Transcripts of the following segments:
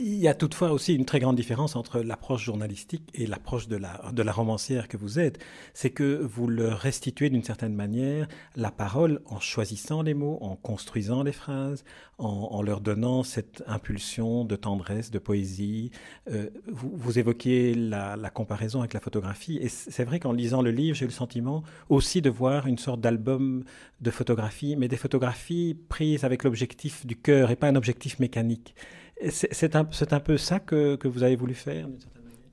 Il y a toutefois aussi une très grande différence entre l'approche journalistique et l'approche de la, de la romancière que vous êtes. C'est que vous leur restituez d'une certaine manière la parole en choisissant les mots, en construisant les phrases, en, leur donnant cette impulsion de tendresse, de poésie. Euh, vous, vous, évoquiez la, la, comparaison avec la photographie. Et c'est vrai qu'en lisant le livre, j'ai eu le sentiment aussi de voir une sorte d'album de photographies, mais des photographies prises avec l'objectif du cœur et pas un objectif mécanique. C'est un, un, peu ça que, que, vous avez voulu faire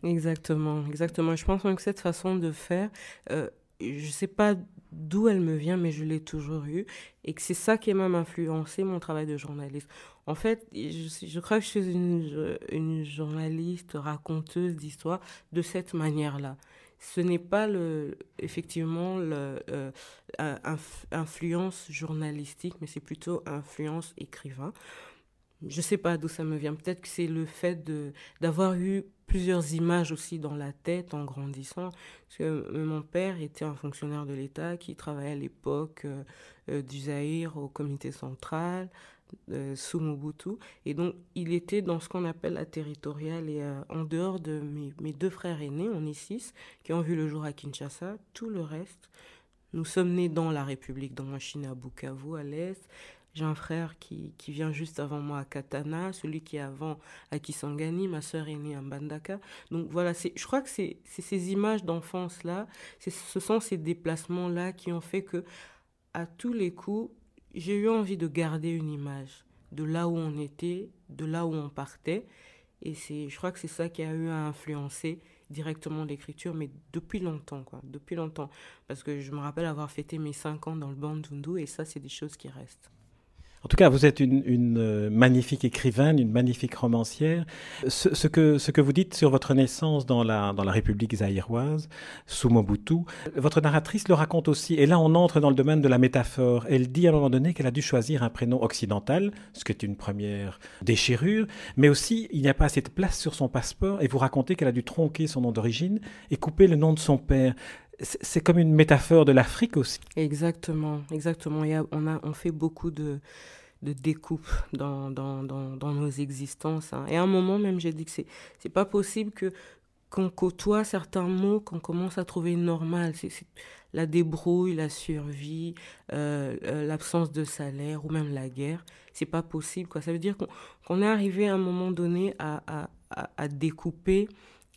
Exactement, exactement. Je pense que cette façon de faire, euh, je ne sais pas d'où elle me vient, mais je l'ai toujours eue. Et que c'est ça qui a même influencé mon travail de journaliste. En fait, je, crois que je suis une, journaliste raconteuse d'histoire de cette manière-là. Ce n'est pas le, effectivement le, euh, influence journalistique, mais c'est plutôt influence écrivain je sais pas d'où ça me vient. Peut-être que c'est le fait d'avoir eu plusieurs images aussi dans la tête en grandissant. Parce que euh, mon père était un fonctionnaire de l'État qui travaillait à l'époque euh, euh, du Zaïre au comité central sous Mobutu. Et donc, il était dans ce qu'on appelle la territoriale. Et en dehors de mes, mes, deux frères aînés, on est six, qui ont vu le jour à Kinshasa, tout le reste, nous sommes nés dans la République, dans la Chine à Bukavu, à l'Est. J'ai un frère qui, qui, vient juste avant moi à Katana, celui qui est avant à Kisangani, ma sœur est née à Mbandaka. Donc voilà, je crois que c'est ces images d'enfance-là, ce sont ces déplacements-là qui ont fait que, à tous les coups, j'ai eu envie de garder une image de là où on était, de là où on partait. Et je crois que c'est ça qui a eu à influencer directement l'écriture, mais depuis longtemps, quoi, depuis longtemps. Parce que je me rappelle avoir fêté mes 5 ans dans le Bandundu, et ça, c'est des choses qui restent. En tout cas, vous êtes une, une euh, magnifique écrivaine, une magnifique romancière. Ce, ce, que, ce que vous dites sur votre naissance dans la, dans la République zaïroise, sous Mobutu, votre narratrice le raconte aussi. Et là, on entre dans le domaine de la métaphore. Elle dit à un moment donné qu'elle a dû choisir un prénom occidental, ce qui est une première déchirure, mais aussi il n'y a pas assez de place sur son passeport. Et vous racontez qu'elle a dû tronquer son nom d'origine et couper le nom de son père c'est comme une métaphore de l'Afrique aussi. Exactement, exactement. on, a, on fait beaucoup de, de découpes dans, dans, dans, nos existences. Hein. Et à un moment même, j'ai dit que c'est, c'est pas possible que qu'on côtoie certains mots qu'on commence à trouver normal. C'est, la débrouille, la survie, euh, euh, l'absence de salaire ou même la guerre. C'est pas possible. Quoi. Ça veut dire qu'on, qu'on est arrivé à un moment donné à, à, à découper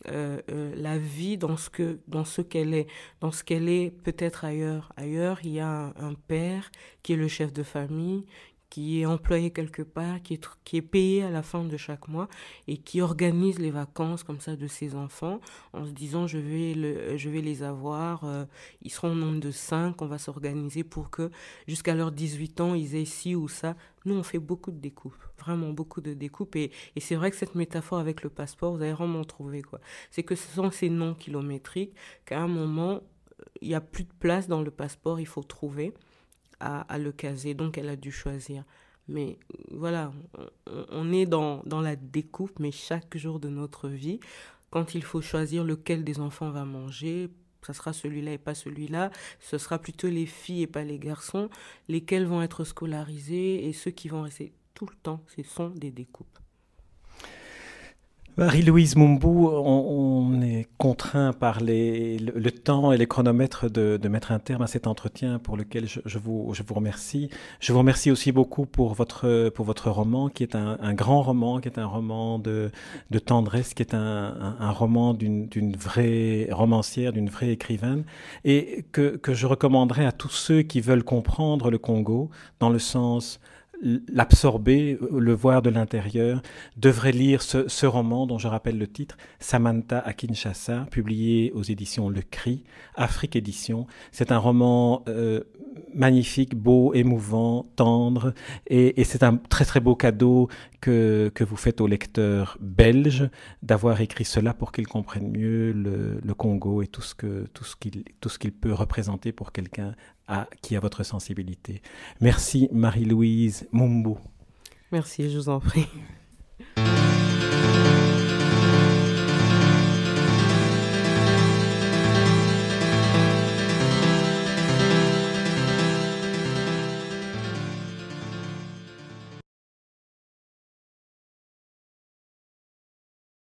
euh, euh, la vie dans ce que dans ce qu'elle est dans ce qu'elle est peut-être ailleurs. Ailleurs il y a un, père qui est le chef de famille qui est employé quelque part, qui est, payé à la fin de chaque mois et qui organise les vacances comme ça de ses enfants en se disant je vais, le, je vais les avoir, euh, ils seront au nombre de cinq, on va s'organiser pour que jusqu'à leurs 18 ans ils aient ci ou ça. Nous on fait beaucoup de découpes, vraiment beaucoup de découpes et, et c'est vrai que cette métaphore avec le passeport, vous allez vraiment trouver quoi. C'est que ce sont ces noms kilométriques qu'à un moment il n'y a plus de place dans le passeport, il faut trouver à, le caser, donc elle a dû choisir. Mais voilà, on, est dans, dans la découpe, mais chaque jour de notre vie, quand il faut choisir lequel des enfants va manger, ça sera celui-là et pas celui-là, ce sera plutôt les filles et pas les garçons, lesquels vont être scolarisés et ceux qui vont rester tout le temps, ce sont des découpes. Marie-Louise Mumbou, on, est contraint par le, temps et les chronomètres de, mettre un terme à cet entretien pour lequel je, vous, remercie. Je vous remercie aussi beaucoup pour votre, roman, qui est un, grand roman, qui est un roman de, tendresse, qui est un roman d'une vraie romancière, d'une vraie écrivaine, et que, que je recommanderais à tous ceux qui veulent comprendre le Congo dans le sens l'absorber, le voir de l'intérieur, devrait lire ce, ce, roman dont je rappelle le titre, Samantha à Kinshasa, publié aux éditions Le Cri, Afrique Édition. C'est un roman euh, magnifique, beau, émouvant, tendre, et, c'est un très très beau cadeau que, que vous faites au lecteur belge d'avoir écrit cela pour qu'il comprenne mieux le, Congo et tout ce qu'il peut représenter pour quelqu'un qui a votre sensibilité. Merci Marie-Louise Mumbu. Merci, je vous en prie.